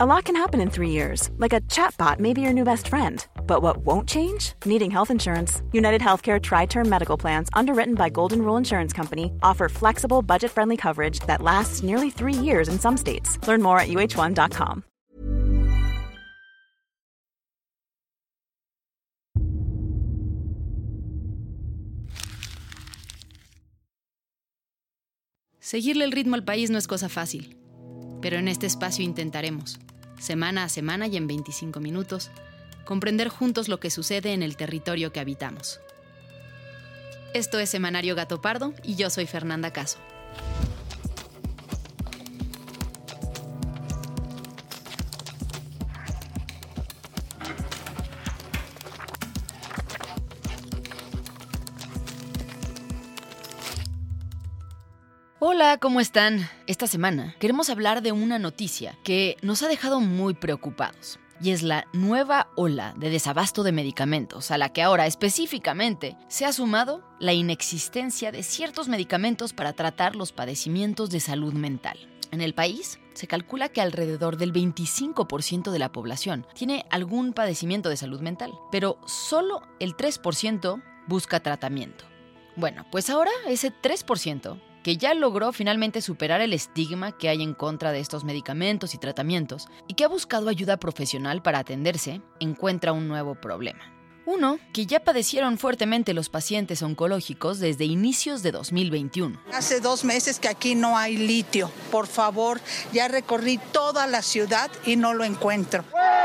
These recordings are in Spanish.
A lot can happen in three years, like a chatbot may be your new best friend. But what won't change? Needing health insurance. United Healthcare Tri Term Medical Plans, underwritten by Golden Rule Insurance Company, offer flexible, budget friendly coverage that lasts nearly three years in some states. Learn more at uh1.com. Seguirle el ritmo al país no es cosa fácil, pero en este espacio intentaremos, semana a semana y en 25 minutos, comprender juntos lo que sucede en el territorio que habitamos. Esto es Semanario Gato Pardo y yo soy Fernanda Caso. Hola, ¿cómo están? Esta semana queremos hablar de una noticia que nos ha dejado muy preocupados. Y es la nueva ola de desabasto de medicamentos, a la que ahora específicamente se ha sumado la inexistencia de ciertos medicamentos para tratar los padecimientos de salud mental. En el país, se calcula que alrededor del 25% de la población tiene algún padecimiento de salud mental, pero solo el 3% busca tratamiento. Bueno, pues ahora ese 3% que ya logró finalmente superar el estigma que hay en contra de estos medicamentos y tratamientos y que ha buscado ayuda profesional para atenderse, encuentra un nuevo problema. Uno que ya padecieron fuertemente los pacientes oncológicos desde inicios de 2021. Hace dos meses que aquí no hay litio. Por favor, ya recorrí toda la ciudad y no lo encuentro. ¡Fuera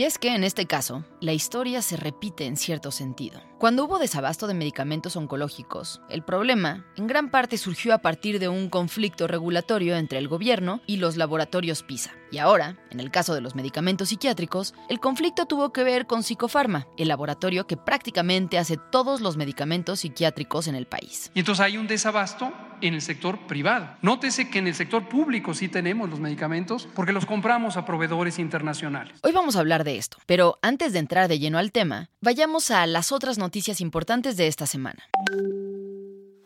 Y es que en este caso, la historia se repite en cierto sentido. Cuando hubo desabasto de medicamentos oncológicos, el problema en gran parte surgió a partir de un conflicto regulatorio entre el gobierno y los laboratorios PISA. Y ahora, en el caso de los medicamentos psiquiátricos, el conflicto tuvo que ver con Psicofarma, el laboratorio que prácticamente hace todos los medicamentos psiquiátricos en el país. Y entonces hay un desabasto en el sector privado. Nótese que en el sector público sí tenemos los medicamentos porque los compramos a proveedores internacionales. Hoy vamos a hablar de esto, pero antes de entrar de lleno al tema, vayamos a las otras noticias noticias importantes de esta semana.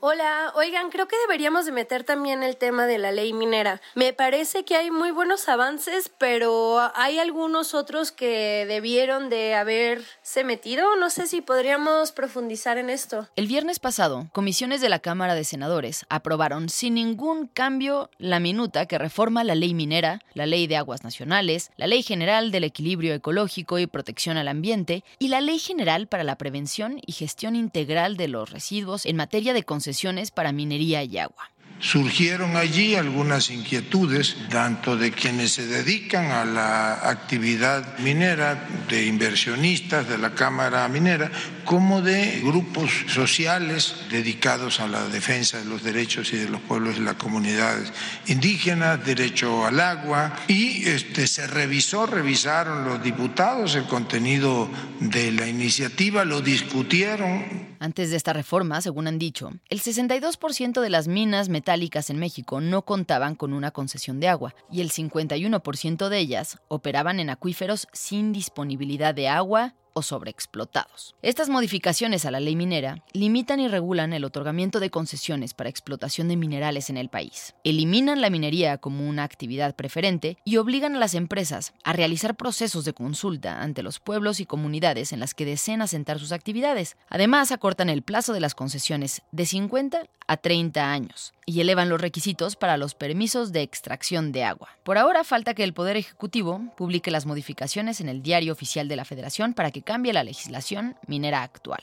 Hola, oigan, creo que deberíamos de meter también el tema de la ley minera. Me parece que hay muy buenos avances, pero hay algunos otros que debieron de haberse metido. No sé si podríamos profundizar en esto. El viernes pasado, comisiones de la Cámara de Senadores aprobaron sin ningún cambio la minuta que reforma la ley minera, la ley de aguas nacionales, la ley general del equilibrio ecológico y protección al ambiente y la ley general para la prevención y gestión integral de los residuos en materia de concesión para minería y agua. Surgieron allí algunas inquietudes, tanto de quienes se dedican a la actividad minera, de inversionistas de la Cámara Minera, como de grupos sociales dedicados a la defensa de los derechos y de los pueblos y las comunidades indígenas, derecho al agua, y este, se revisó, revisaron los diputados el contenido de la iniciativa, lo discutieron, antes de esta reforma, según han dicho, el 62% de las minas metálicas en México no contaban con una concesión de agua y el 51% de ellas operaban en acuíferos sin disponibilidad de agua o sobreexplotados. Estas modificaciones a la ley minera limitan y regulan el otorgamiento de concesiones para explotación de minerales en el país. Eliminan la minería como una actividad preferente y obligan a las empresas a realizar procesos de consulta ante los pueblos y comunidades en las que deseen asentar sus actividades. Además, acortan el plazo de las concesiones de 50 a 30 años y elevan los requisitos para los permisos de extracción de agua. Por ahora falta que el Poder Ejecutivo publique las modificaciones en el Diario Oficial de la Federación para que cambie la legislación minera actual.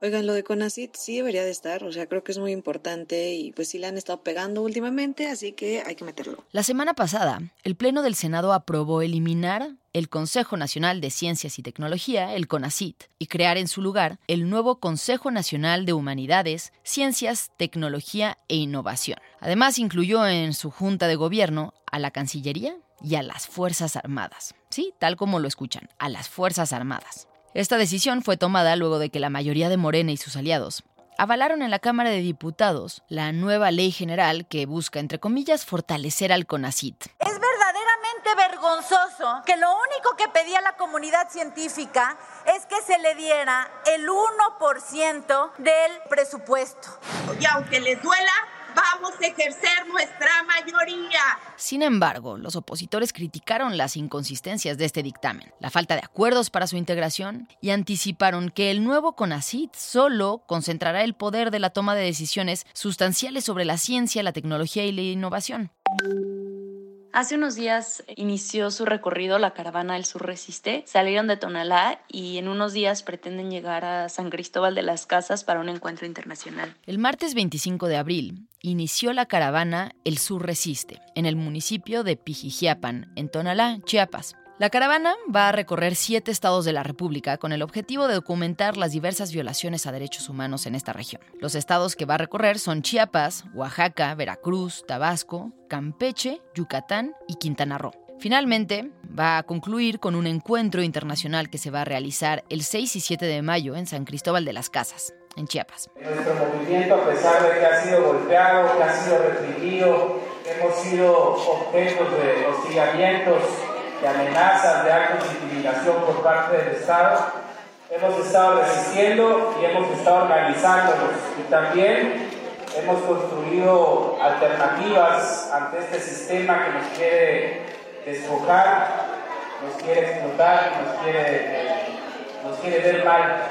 Oigan, lo de CONACIT sí debería de estar, o sea, creo que es muy importante y pues sí le han estado pegando últimamente, así que hay que meterlo. La semana pasada, el Pleno del Senado aprobó eliminar el Consejo Nacional de Ciencias y Tecnología, el CONACIT, y crear en su lugar el nuevo Consejo Nacional de Humanidades, Ciencias, Tecnología e Innovación. Además, incluyó en su Junta de Gobierno a la Cancillería y a las Fuerzas Armadas. Sí, tal como lo escuchan, a las Fuerzas Armadas. Esta decisión fue tomada luego de que la mayoría de Morena y sus aliados avalaron en la Cámara de Diputados la nueva ley general que busca, entre comillas, fortalecer al CONACIT. Es verdaderamente vergonzoso que lo único que pedía la comunidad científica es que se le diera el 1% del presupuesto. Y aunque les duela, podamos ejercer nuestra mayoría. Sin embargo, los opositores criticaron las inconsistencias de este dictamen, la falta de acuerdos para su integración y anticiparon que el nuevo CONACIT solo concentrará el poder de la toma de decisiones sustanciales sobre la ciencia, la tecnología y la innovación. Hace unos días inició su recorrido la caravana del Sur Resiste. Salieron de Tonalá y en unos días pretenden llegar a San Cristóbal de las Casas para un encuentro internacional. El martes 25 de abril inició la caravana El Sur Resiste en el municipio de Pijijiapan, en Tonalá, Chiapas. La caravana va a recorrer siete estados de la República con el objetivo de documentar las diversas violaciones a derechos humanos en esta región. Los estados que va a recorrer son Chiapas, Oaxaca, Veracruz, Tabasco, Campeche, Yucatán y Quintana Roo. Finalmente, va a concluir con un encuentro internacional que se va a realizar el 6 y 7 de mayo en San Cristóbal de las Casas, en Chiapas. Nuestro movimiento, a pesar de que ha sido golpeado, que ha sido reprimido, hemos sido objetos de hostigamientos, de amenazas, de actos de intimidación por parte del Estado, hemos estado resistiendo y hemos estado organizándonos y también hemos construido alternativas ante este sistema que nos quiere despojar, nos quiere explotar, nos quiere, nos quiere ver mal.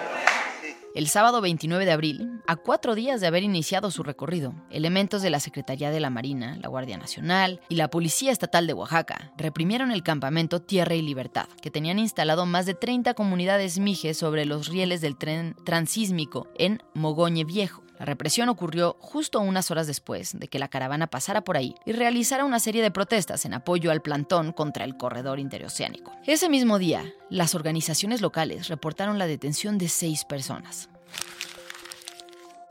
El sábado 29 de abril, a cuatro días de haber iniciado su recorrido, elementos de la Secretaría de la Marina, la Guardia Nacional y la Policía Estatal de Oaxaca reprimieron el campamento Tierra y Libertad, que tenían instalado más de 30 comunidades mijes sobre los rieles del tren transísmico en Mogoñe Viejo. La represión ocurrió justo unas horas después de que la caravana pasara por ahí y realizara una serie de protestas en apoyo al plantón contra el corredor interoceánico. Ese mismo día, las organizaciones locales reportaron la detención de seis personas.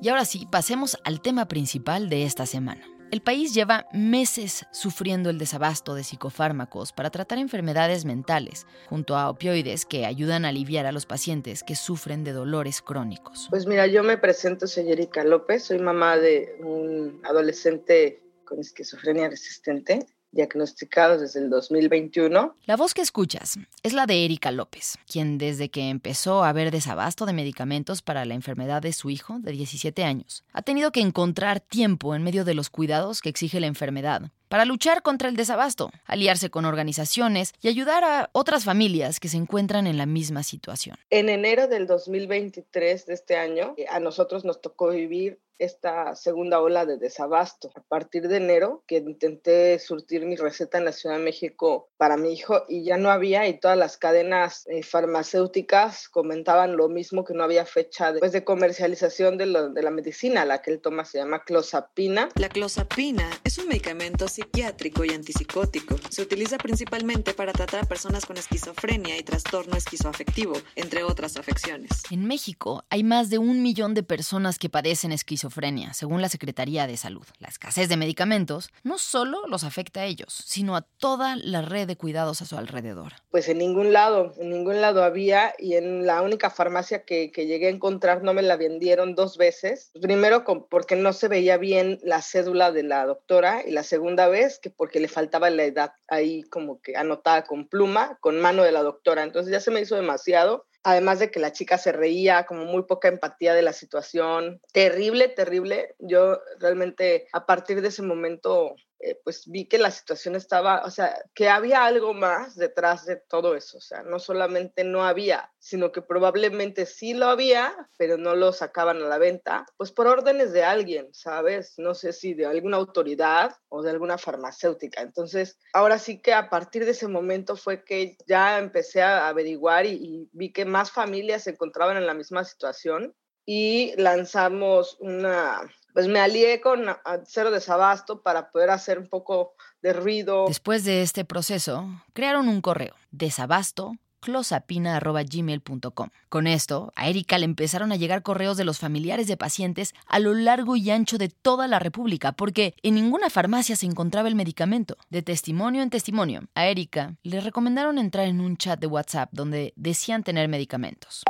Y ahora sí, pasemos al tema principal de esta semana. El país lleva meses sufriendo el desabasto de psicofármacos para tratar enfermedades mentales, junto a opioides que ayudan a aliviar a los pacientes que sufren de dolores crónicos. Pues mira, yo me presento, soy Erika López, soy mamá de un adolescente con esquizofrenia resistente diagnosticados desde el 2021. La voz que escuchas es la de Erika López, quien desde que empezó a haber desabasto de medicamentos para la enfermedad de su hijo de 17 años, ha tenido que encontrar tiempo en medio de los cuidados que exige la enfermedad para luchar contra el desabasto, aliarse con organizaciones y ayudar a otras familias que se encuentran en la misma situación. En enero del 2023 de este año, eh, a nosotros nos tocó vivir esta segunda ola de desabasto. A partir de enero, que intenté surtir mi receta en la Ciudad de México para mi hijo y ya no había y todas las cadenas eh, farmacéuticas comentaban lo mismo, que no había fecha de, pues, de comercialización de, de la medicina. La que él toma se llama clozapina. La clozapina es un medicamento psiquiátrico y antipsicótico. Se utiliza principalmente para tratar a personas con esquizofrenia y trastorno esquizoafectivo, entre otras afecciones. En México hay más de un millón de personas que padecen esquizofrenia, según la Secretaría de Salud. La escasez de medicamentos no solo los afecta a ellos, sino a toda la red de cuidados a su alrededor. Pues en ningún lado, en ningún lado había y en la única farmacia que, que llegué a encontrar no me la vendieron dos veces. Primero porque no se veía bien la cédula de la doctora y la segunda vez que porque le faltaba la edad ahí como que anotada con pluma, con mano de la doctora. Entonces ya se me hizo demasiado. Además de que la chica se reía, como muy poca empatía de la situación. Terrible, terrible. Yo realmente a partir de ese momento eh, pues vi que la situación estaba, o sea, que había algo más detrás de todo eso, o sea, no solamente no había, sino que probablemente sí lo había, pero no lo sacaban a la venta, pues por órdenes de alguien, ¿sabes? No sé si de alguna autoridad o de alguna farmacéutica. Entonces, ahora sí que a partir de ese momento fue que ya empecé a averiguar y, y vi que más familias se encontraban en la misma situación y lanzamos una, pues me alié con Cero Desabasto para poder hacer un poco de ruido. Después de este proceso, crearon un correo, desabasto closapina.gmail.com. Con esto, a Erika le empezaron a llegar correos de los familiares de pacientes a lo largo y ancho de toda la República, porque en ninguna farmacia se encontraba el medicamento. De testimonio en testimonio, a Erika le recomendaron entrar en un chat de WhatsApp donde decían tener medicamentos.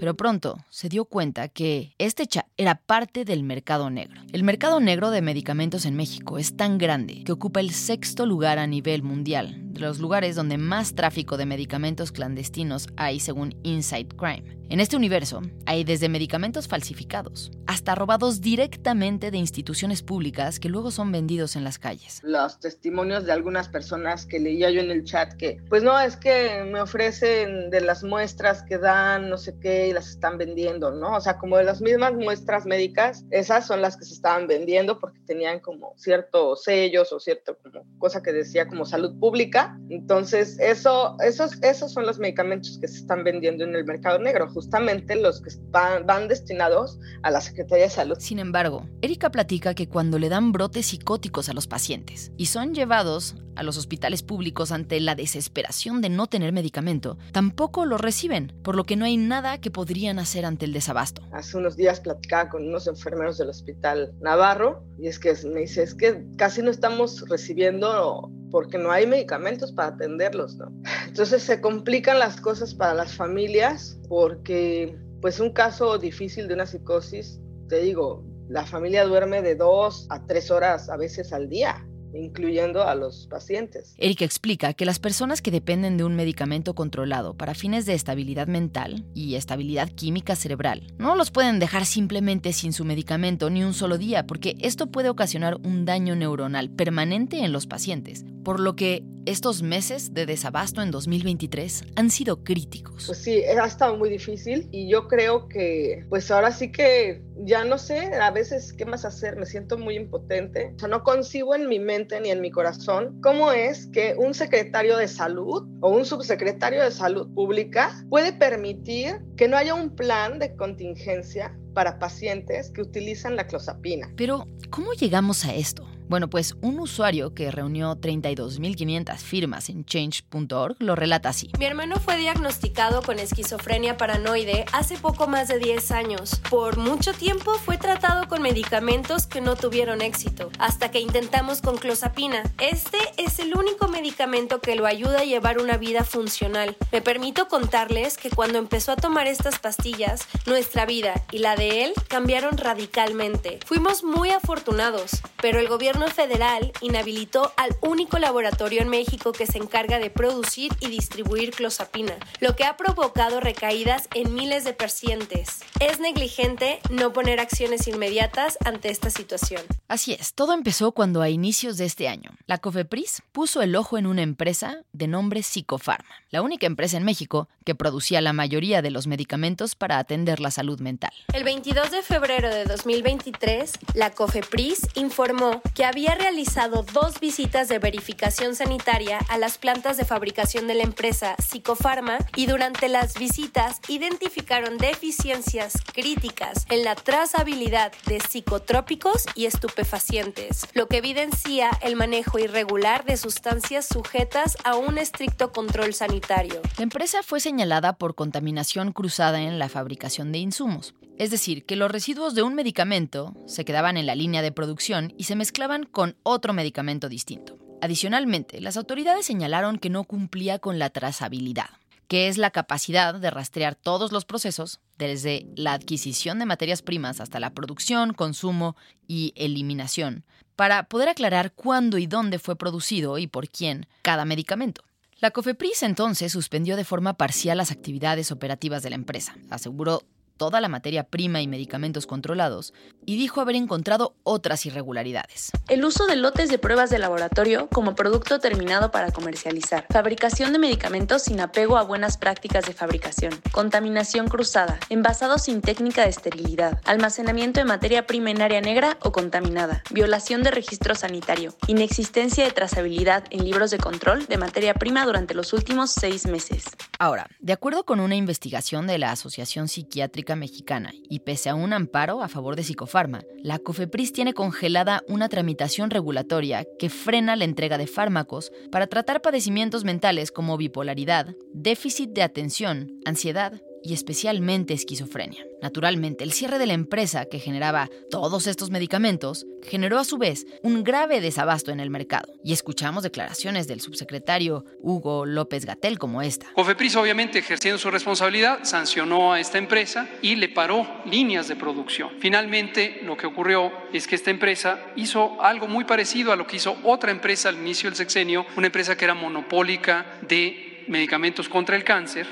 Pero pronto se dio cuenta que este chat era parte del mercado negro. El mercado negro de medicamentos en México es tan grande que ocupa el sexto lugar a nivel mundial entre los lugares donde más tráfico de medicamentos clandestinos hay según Inside Crime. En este universo hay desde medicamentos falsificados hasta robados directamente de instituciones públicas que luego son vendidos en las calles. Los testimonios de algunas personas que leía yo en el chat que, pues no, es que me ofrecen de las muestras que dan, no sé qué, y las están vendiendo, ¿no? O sea, como de las mismas muestras médicas, esas son las que se estaban vendiendo porque tenían como ciertos sellos o cierto como cosa que decía como salud pública. Entonces, eso, esos, esos son los medicamentos que se están vendiendo en el mercado negro justamente los que van, destinados a la Secretaría de Salud. Sin embargo, Erika platica que cuando le dan brotes psicóticos a los pacientes y son llevados a los hospitales públicos ante la desesperación de no tener medicamento, tampoco lo reciben, por lo que no hay nada que podrían hacer ante el desabasto. Hace unos días platicaba con unos enfermeros del Hospital Navarro y es que me dice, es que casi no estamos recibiendo porque no hay medicamentos para atenderlos, ¿no? Entonces se complican las cosas para las familias porque pues un caso difícil de una psicosis, te digo, la familia duerme de dos a tres horas a veces al día incluyendo a los pacientes. Erika explica que las personas que dependen de un medicamento controlado para fines de estabilidad mental y estabilidad química cerebral no los pueden dejar simplemente sin su medicamento ni un solo día porque esto puede ocasionar un daño neuronal permanente en los pacientes, por lo que estos meses de desabasto en 2023 han sido críticos. Pues sí, ha estado muy difícil y yo creo que pues ahora sí que ya no sé a veces qué más hacer, me siento muy impotente, o sea, no concibo en mi mente ni en mi corazón cómo es que un secretario de salud o un subsecretario de salud pública puede permitir que no haya un plan de contingencia para pacientes que utilizan la clozapina. Pero, ¿cómo llegamos a esto? Bueno, pues un usuario que reunió 32.500 firmas en change.org lo relata así. Mi hermano fue diagnosticado con esquizofrenia paranoide hace poco más de 10 años. Por mucho tiempo fue tratado con medicamentos que no tuvieron éxito, hasta que intentamos con clozapina. Este es el único medicamento que lo ayuda a llevar una vida funcional. Me permito contarles que cuando empezó a tomar estas pastillas, nuestra vida y la de él cambiaron radicalmente. Fuimos muy afortunados, pero el gobierno federal inhabilitó al único laboratorio en México que se encarga de producir y distribuir clozapina, lo que ha provocado recaídas en miles de pacientes. Es negligente no poner acciones inmediatas ante esta situación. Así es, todo empezó cuando a inicios de este año, la COFEPRIS puso el ojo en una empresa de nombre Psicofarma, la única empresa en México que producía la mayoría de los medicamentos para atender la salud mental. El 22 de febrero de 2023, la COFEPRIS informó que había realizado dos visitas de verificación sanitaria a las plantas de fabricación de la empresa Psicofarma y durante las visitas identificaron deficiencias críticas en la trazabilidad de psicotrópicos y estupefacientes, lo que evidencia el manejo irregular de sustancias sujetas a un estricto control sanitario. La empresa fue señalada por contaminación cruzada en la fabricación de insumos. Es decir, que los residuos de un medicamento se quedaban en la línea de producción y se mezclaban con otro medicamento distinto. Adicionalmente, las autoridades señalaron que no cumplía con la trazabilidad, que es la capacidad de rastrear todos los procesos, desde la adquisición de materias primas hasta la producción, consumo y eliminación, para poder aclarar cuándo y dónde fue producido y por quién cada medicamento. La COFEPRIS entonces suspendió de forma parcial las actividades operativas de la empresa, aseguró toda la materia prima y medicamentos controlados, y dijo haber encontrado otras irregularidades. El uso de lotes de pruebas de laboratorio como producto terminado para comercializar, fabricación de medicamentos sin apego a buenas prácticas de fabricación, contaminación cruzada, envasados sin técnica de esterilidad, almacenamiento de materia prima en área negra o contaminada, violación de registro sanitario, inexistencia de trazabilidad en libros de control de materia prima durante los últimos seis meses. Ahora, de acuerdo con una investigación de la Asociación Psiquiátrica Mexicana y pese a un amparo a favor de Psicofarma, la COFEPRIS tiene congelada una tramitación regulatoria que frena la entrega de fármacos para tratar padecimientos mentales como bipolaridad, déficit de atención, ansiedad y especialmente esquizofrenia. Naturalmente, el cierre de la empresa que generaba todos estos medicamentos generó a su vez un grave desabasto en el mercado. Y escuchamos declaraciones del subsecretario Hugo López Gatel como esta. Cofepris, obviamente, ejerciendo su responsabilidad, sancionó a esta empresa y le paró líneas de producción. Finalmente, lo que ocurrió es que esta empresa hizo algo muy parecido a lo que hizo otra empresa al inicio del sexenio, una empresa que era monopólica de medicamentos contra el cáncer,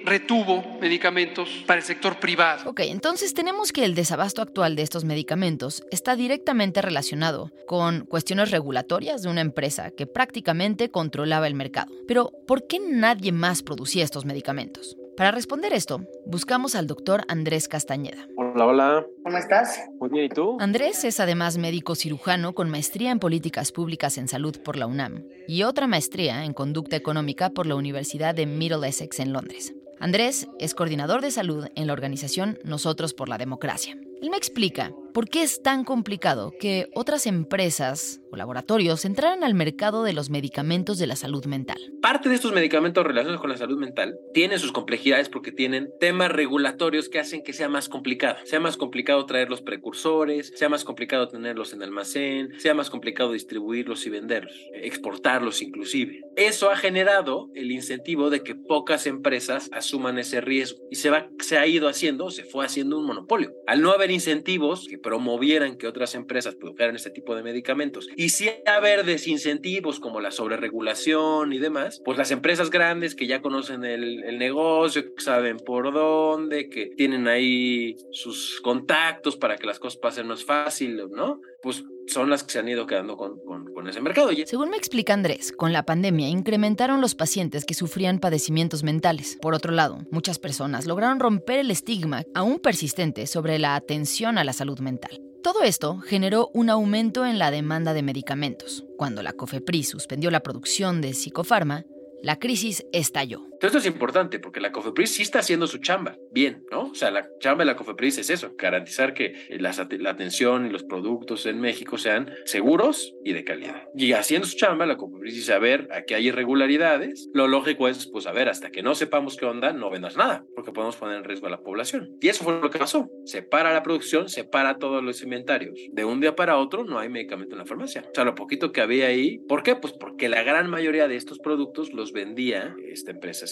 que retuvo medicamentos para el sector privado. Ok, entonces tenemos que el desabasto actual de estos medicamentos está directamente relacionado con cuestiones regulatorias de una empresa que prácticamente controlaba el mercado. Pero, ¿por qué nadie más producía estos medicamentos? Para responder esto, buscamos al doctor Andrés Castañeda. Hola, hola. ¿Cómo estás? Muy bien, ¿y tú? Andrés es además médico cirujano con maestría en políticas públicas en salud por la UNAM y otra maestría en conducta económica por la Universidad de Middle Essex en Londres. Andrés es coordinador de salud en la organización Nosotros por la Democracia. Él me explica por qué es tan complicado que otras empresas o laboratorios entraran al mercado de los medicamentos de la salud mental. Parte de estos medicamentos relacionados con la salud mental tienen sus complejidades porque tienen temas regulatorios que hacen que sea más complicado. Sea más complicado traer los precursores, sea más complicado tenerlos en almacén, sea más complicado distribuirlos y venderlos, exportarlos inclusive. Eso ha generado el incentivo de que pocas empresas asuman ese riesgo y se, va, se ha ido haciendo, se fue haciendo un monopolio. Al no haber incentivos que promovieran que otras empresas produjeran este tipo de medicamentos y si haber desincentivos como la sobreregulación y demás, pues las empresas grandes que ya conocen el, el negocio, que saben por dónde, que tienen ahí sus contactos para que las cosas pasen más fácil, ¿no? Pues son las que se han ido quedando con, con, ese mercado. Según me explica Andrés, con la pandemia incrementaron los pacientes que sufrían padecimientos mentales. Por otro lado, muchas personas lograron romper el estigma aún persistente sobre la atención a la salud mental. Todo esto generó un aumento en la demanda de medicamentos. Cuando la COFEPRIS suspendió la producción de psicofarma, la crisis estalló. Esto es importante porque la COFEPRIS sí está haciendo su chamba, bien, ¿no? O sea, la chamba de la COFEPRIS es eso, garantizar que la, la, atención y los productos en México sean seguros y de calidad. Y haciendo su chamba, la COFEPRIS dice, a ver, aquí hay irregularidades, lo lógico es, pues, a ver, hasta que no sepamos qué onda, no vendas nada, porque podemos poner en riesgo a la población. Y eso fue lo que pasó. Se para la producción, se para todos los inventarios. De un día para otro no hay medicamento en la farmacia. O sea, lo poquito que había ahí, ¿por qué? Pues porque la gran mayoría de estos productos los vendía esta empresa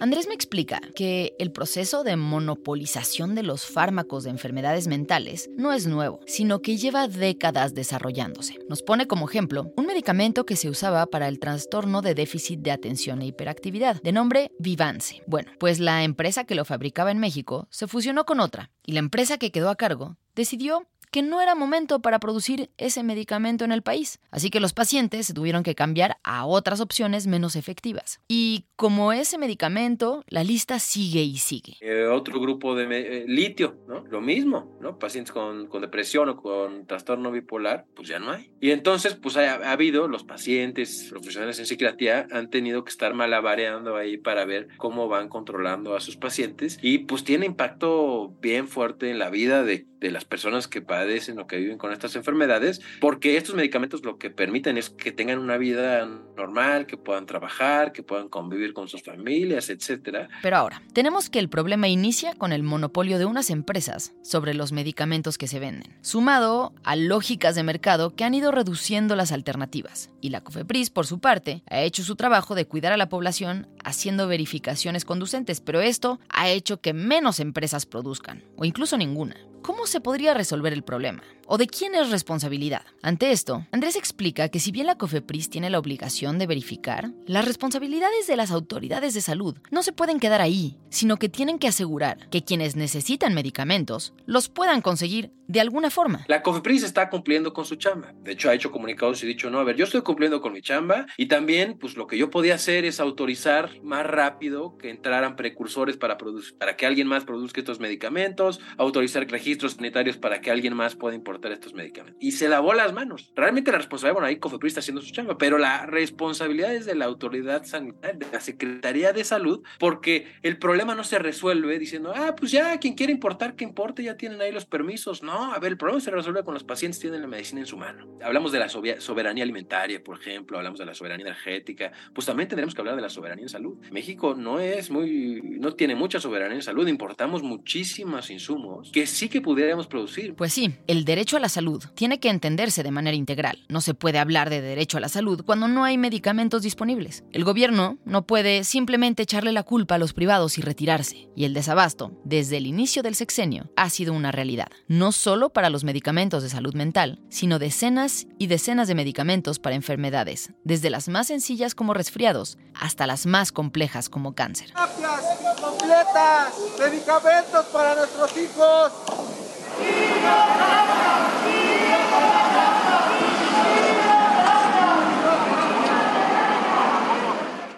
Andrés me explica que el proceso de monopolización de los fármacos de enfermedades mentales no es nuevo, sino que lleva décadas desarrollándose. Nos pone como ejemplo un medicamento que se usaba para el trastorno de déficit de atención e hiperactividad, de nombre Vivance. Bueno, pues la empresa que lo fabricaba en México se fusionó con otra, y la empresa que quedó a cargo decidió que no era momento para producir ese medicamento en el país. Así que los pacientes se tuvieron que cambiar a otras opciones menos efectivas. Y como ese medicamento, la lista sigue y sigue. Eh, otro grupo de eh, litio, ¿no? Lo mismo, ¿no? Pacientes con, con, depresión o con trastorno bipolar, pues ya no hay. Y entonces, pues ha, ha, habido, los pacientes, profesionales en psiquiatría han tenido que estar malabareando ahí para ver cómo van controlando a sus pacientes y pues tiene impacto bien fuerte en la vida de, de las personas que padecen o que viven con estas enfermedades, porque estos medicamentos lo que permiten es que tengan una vida normal, que puedan trabajar, que puedan convivir con sus familias, etcétera. Pero ahora, tenemos que el problema inicia con el monopolio de unas empresas sobre los medicamentos que se venden, sumado a lógicas de mercado que han ido reduciendo las alternativas. Y la COFEPRIS, por su parte, ha hecho su trabajo de cuidar a la población haciendo verificaciones conducentes, pero esto ha hecho que menos empresas produzcan, o incluso ninguna. ¿Cómo se podría resolver el problema? ¿O de quién es responsabilidad? Ante esto, Andrés explica que si bien la COFEPRIS tiene la obligación de verificar, las responsabilidades de las autoridades de salud no se pueden quedar ahí, sino que tienen que asegurar que quienes necesitan medicamentos los puedan conseguir de alguna forma. La COFEPRIS está cumpliendo con su chamba. De hecho, ha hecho comunicados y dicho, no, a ver, yo estoy cumpliendo con mi chamba y también, pues lo que yo podía hacer es autorizar más rápido que entraran precursores para, para que alguien más produzca estos medicamentos, autorizar registros sanitarios para que alguien más pueda importar estos medicamentos. Y se lavó las manos. Realmente la responsabilidad, bueno, ahí Cofepris está haciendo su chamba, pero la responsabilidad es de la autoridad sanitaria, de la Secretaría de Salud, porque el problema no se resuelve diciendo, ah, pues ya, quien quiere importar, que importe, ya tienen ahí los permisos. No, a ver, el problema se resuelve con los pacientes tienen la medicina en su mano. Hablamos de la soberanía alimentaria, por ejemplo, hablamos de la soberanía energética, pues también tendremos que hablar de la soberanía en salud. México no es muy, no tiene mucha soberanía en salud, importamos muchísimos insumos que sí que producir. Pues sí, el derecho a la salud tiene que entenderse de manera integral. No se puede hablar de derecho a la salud cuando no hay medicamentos disponibles. El gobierno no puede simplemente echarle la culpa a los privados y retirarse. Y el desabasto, desde el inicio del sexenio, ha sido una realidad, no solo para los medicamentos de salud mental, sino decenas y decenas de medicamentos para enfermedades, desde las más sencillas como resfriados hasta las más complejas como cáncer. completas, medicamentos para nuestros hijos. Viva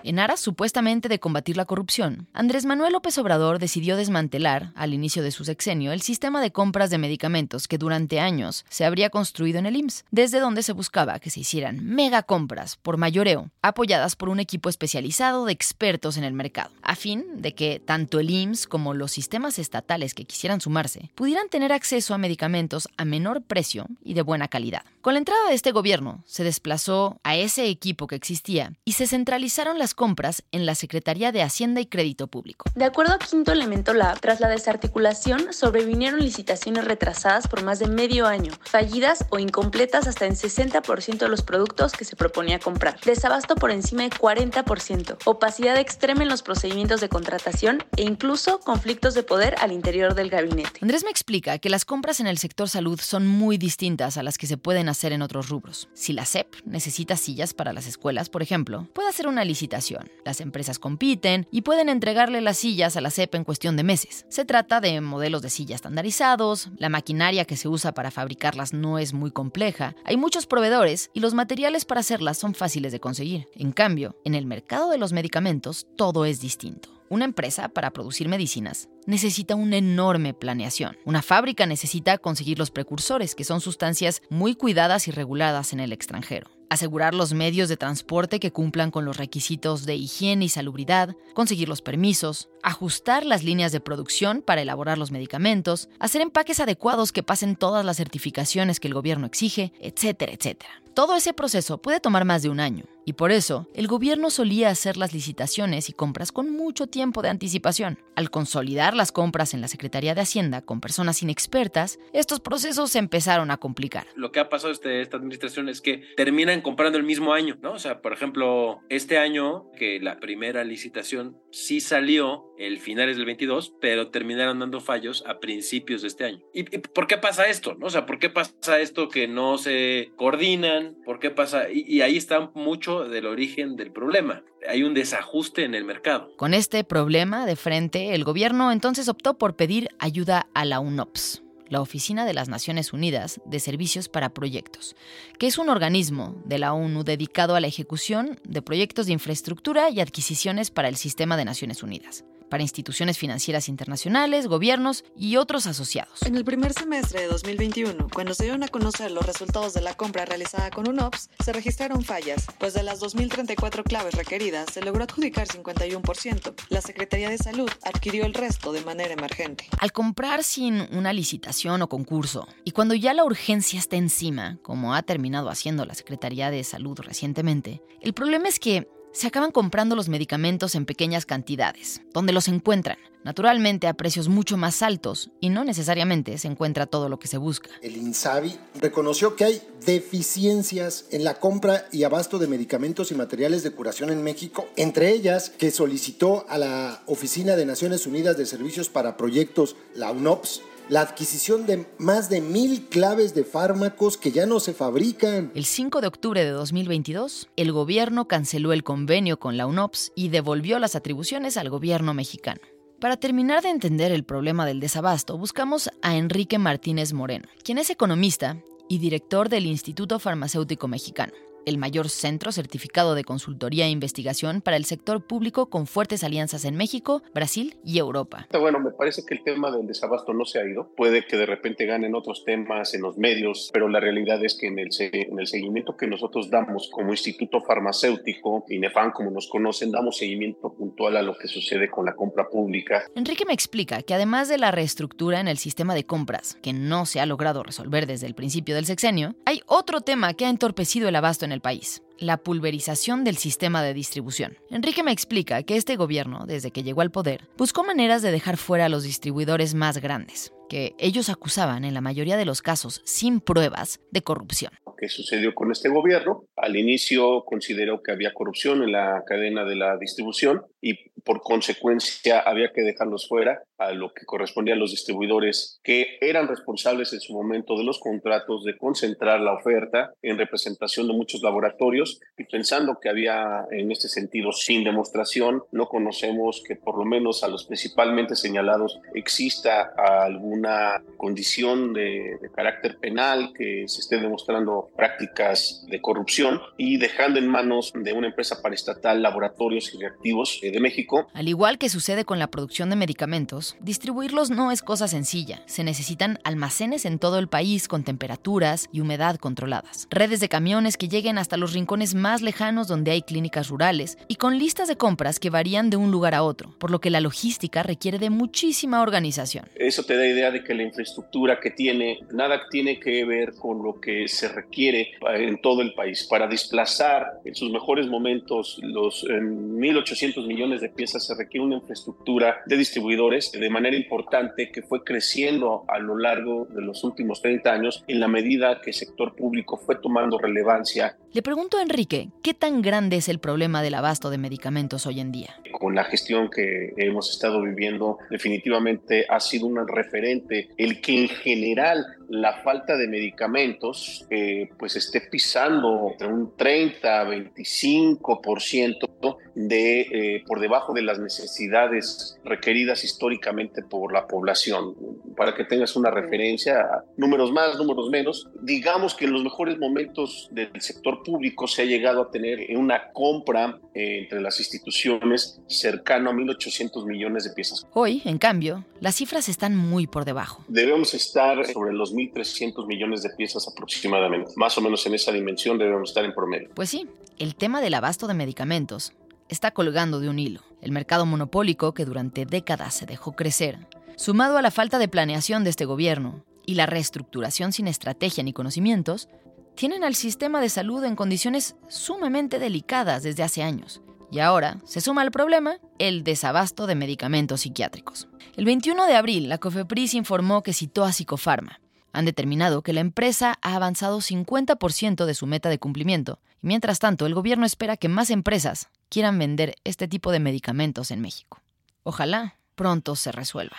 En aras supuestamente de combatir la corrupción, Andrés Manuel López Obrador decidió desmantelar, al inicio de su sexenio, el sistema de compras de medicamentos que durante años se habría construido en el IMSS, desde donde se buscaba que se hicieran mega compras por mayoreo, apoyadas por un equipo especializado de expertos en el mercado, a fin de que tanto el IMSS como los sistemas estatales que quisieran sumarse pudieran tener acceso a medicamentos a menor precio y de buena calidad. Con la entrada de este gobierno, se desplazó a ese equipo que existía y se centralizaron las compras en la Secretaría de Hacienda y Crédito Público. De acuerdo a Quinto Elemento Lab, tras la desarticulación sobrevinieron licitaciones retrasadas por más de medio año, fallidas o incompletas hasta en 60% de los productos que se proponía comprar, desabasto por encima de 40%, opacidad extrema en los procedimientos de contratación e incluso conflictos de poder al interior del gabinete. Andrés me explica que las compras en el sector salud son muy distintas a las que se pueden hacer en otros rubros. Si la SEP necesita sillas para las escuelas, por ejemplo, puede hacer una licitación las empresas compiten y pueden entregarle las sillas a la CEP en cuestión de meses. Se trata de modelos de silla estandarizados, la maquinaria que se usa para fabricarlas no es muy compleja, hay muchos proveedores y los materiales para hacerlas son fáciles de conseguir. En cambio, en el mercado de los medicamentos todo es distinto. Una empresa para producir medicinas necesita una enorme planeación. Una fábrica necesita conseguir los precursores, que son sustancias muy cuidadas y reguladas en el extranjero asegurar los medios de transporte que cumplan con los requisitos de higiene y salubridad, conseguir los permisos, ajustar las líneas de producción para elaborar los medicamentos, hacer empaques adecuados que pasen todas las certificaciones que el gobierno exige, etcétera, etcétera. Todo ese proceso puede tomar más de un año, y por eso el gobierno solía hacer las licitaciones y compras con mucho tiempo de anticipación. Al consolidar las compras en la Secretaría de Hacienda con personas inexpertas, estos procesos se empezaron a complicar. Lo que ha pasado este, esta administración es que terminan comprando el mismo año, ¿no? O sea, por ejemplo, este año que la primera licitación sí salió el finales del 22, pero terminaron dando fallos a principios de este año. ¿Y, por qué pasa esto? ¿no? O sea, ¿por qué pasa esto que no se coordinan? ¿Por qué pasa? Y, y ahí está mucho del origen del problema. Hay un desajuste en el mercado. Con este problema de frente, el gobierno entonces optó por pedir ayuda a la UNOPS la Oficina de las Naciones Unidas de Servicios para Proyectos, que es un organismo de la ONU dedicado a la ejecución de proyectos de infraestructura y adquisiciones para el sistema de Naciones Unidas para instituciones financieras internacionales, gobiernos y otros asociados. En el primer semestre de 2021, cuando se dieron a conocer los resultados de la compra realizada con UNOPS, se registraron fallas, pues de las 2.034 claves requeridas se logró adjudicar 51%. La Secretaría de Salud adquirió el resto de manera emergente. Al comprar sin una licitación o concurso, y cuando ya la urgencia está encima, como ha terminado haciendo la Secretaría de Salud recientemente, el problema es que se acaban comprando los medicamentos en pequeñas cantidades, donde los encuentran, naturalmente a precios mucho más altos y no necesariamente se encuentra todo lo que se busca. El INSABI reconoció que hay deficiencias en la compra y abasto de medicamentos y materiales de curación en México, entre ellas que solicitó a la Oficina de Naciones Unidas de Servicios para Proyectos, la UNOPS, la adquisición de más de mil claves de fármacos que ya no se fabrican. El 5 de octubre de 2022, el gobierno canceló el convenio con la UNOPS y devolvió las atribuciones al gobierno mexicano. Para terminar de entender el problema del desabasto, buscamos a Enrique Martínez Moreno, quien es economista y director del Instituto Farmacéutico Mexicano. El mayor centro certificado de consultoría e investigación para el sector público con fuertes alianzas en México, Brasil y Europa. Bueno, me parece que el tema del desabasto no se ha ido. Puede que de repente ganen otros temas en los medios, pero la realidad es que en el, en el seguimiento que nosotros damos como Instituto Farmacéutico, INEFAN como nos conocen, damos seguimiento puntual a lo que sucede con la compra pública. Enrique me explica que además de la reestructura en el sistema de compras, que no se ha logrado resolver desde el principio del sexenio, hay otro tema que ha entorpecido el abasto en el país la pulverización del sistema de distribución. Enrique me explica que este gobierno, desde que llegó al poder, buscó maneras de dejar fuera a los distribuidores más grandes, que ellos acusaban en la mayoría de los casos, sin pruebas, de corrupción. ¿Qué sucedió con este gobierno? Al inicio consideró que había corrupción en la cadena de la distribución y por consecuencia había que dejarlos fuera a lo que correspondía a los distribuidores que eran responsables en su momento de los contratos de concentrar la oferta en representación de muchos laboratorios y pensando que había en este sentido sin demostración, no conocemos que por lo menos a los principalmente señalados exista alguna condición de, de carácter penal que se esté demostrando prácticas de corrupción y dejando en manos de una empresa paraestatal laboratorios y reactivos de México. Al igual que sucede con la producción de medicamentos, distribuirlos no es cosa sencilla. Se necesitan almacenes en todo el país con temperaturas y humedad controladas, redes de camiones que lleguen hasta los rincones más lejanos donde hay clínicas rurales y con listas de compras que varían de un lugar a otro, por lo que la logística requiere de muchísima organización. Eso te da idea de que la infraestructura que tiene nada tiene que ver con lo que se requiere en todo el país para desplazar en sus mejores momentos los 1.800 millones de piezas se requiere una infraestructura de distribuidores de manera importante que fue creciendo a lo largo de los últimos 30 años en la medida que el sector público fue tomando relevancia. Le pregunto a Enrique, ¿qué tan grande es el problema del abasto de medicamentos hoy en día? Con la gestión que hemos estado viviendo, definitivamente ha sido un referente el que en general la falta de medicamentos eh, pues esté pisando entre un 30 25% de eh, por debajo de las necesidades requeridas históricamente por la población. Para que tengas una referencia, números más, números menos, digamos que en los mejores momentos del sector público se ha llegado a tener una compra eh, entre las instituciones cercano a 1.800 millones de piezas. Hoy, en cambio, las cifras están muy por debajo. Debemos estar sobre los 1.300 millones de piezas aproximadamente. Más o menos en esa dimensión debemos estar en promedio. Pues sí, el tema del abasto de medicamentos está colgando de un hilo. El mercado monopólico que durante décadas se dejó crecer, sumado a la falta de planeación de este gobierno y la reestructuración sin estrategia ni conocimientos, tienen al sistema de salud en condiciones sumamente delicadas desde hace años. Y ahora se suma al problema el desabasto de medicamentos psiquiátricos. El 21 de abril, la COFEPRIS informó que citó a Psicofarma. Han determinado que la empresa ha avanzado 50% de su meta de cumplimiento. Y mientras tanto, el gobierno espera que más empresas quieran vender este tipo de medicamentos en México. Ojalá pronto se resuelva.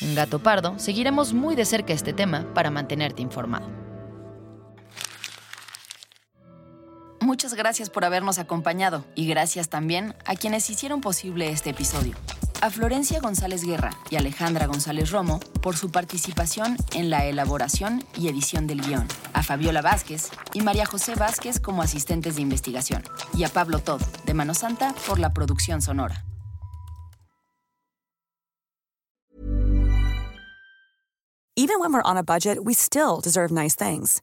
En Gato Pardo seguiremos muy de cerca este tema para mantenerte informado. Muchas gracias por habernos acompañado y gracias también a quienes hicieron posible este episodio. A Florencia González Guerra y Alejandra González Romo por su participación en la elaboración y edición del guion. A Fabiola Vázquez y María José Vázquez como asistentes de investigación. Y a Pablo Todd, de Mano Santa, por la producción sonora. Even when we're on a budget, we still deserve nice things.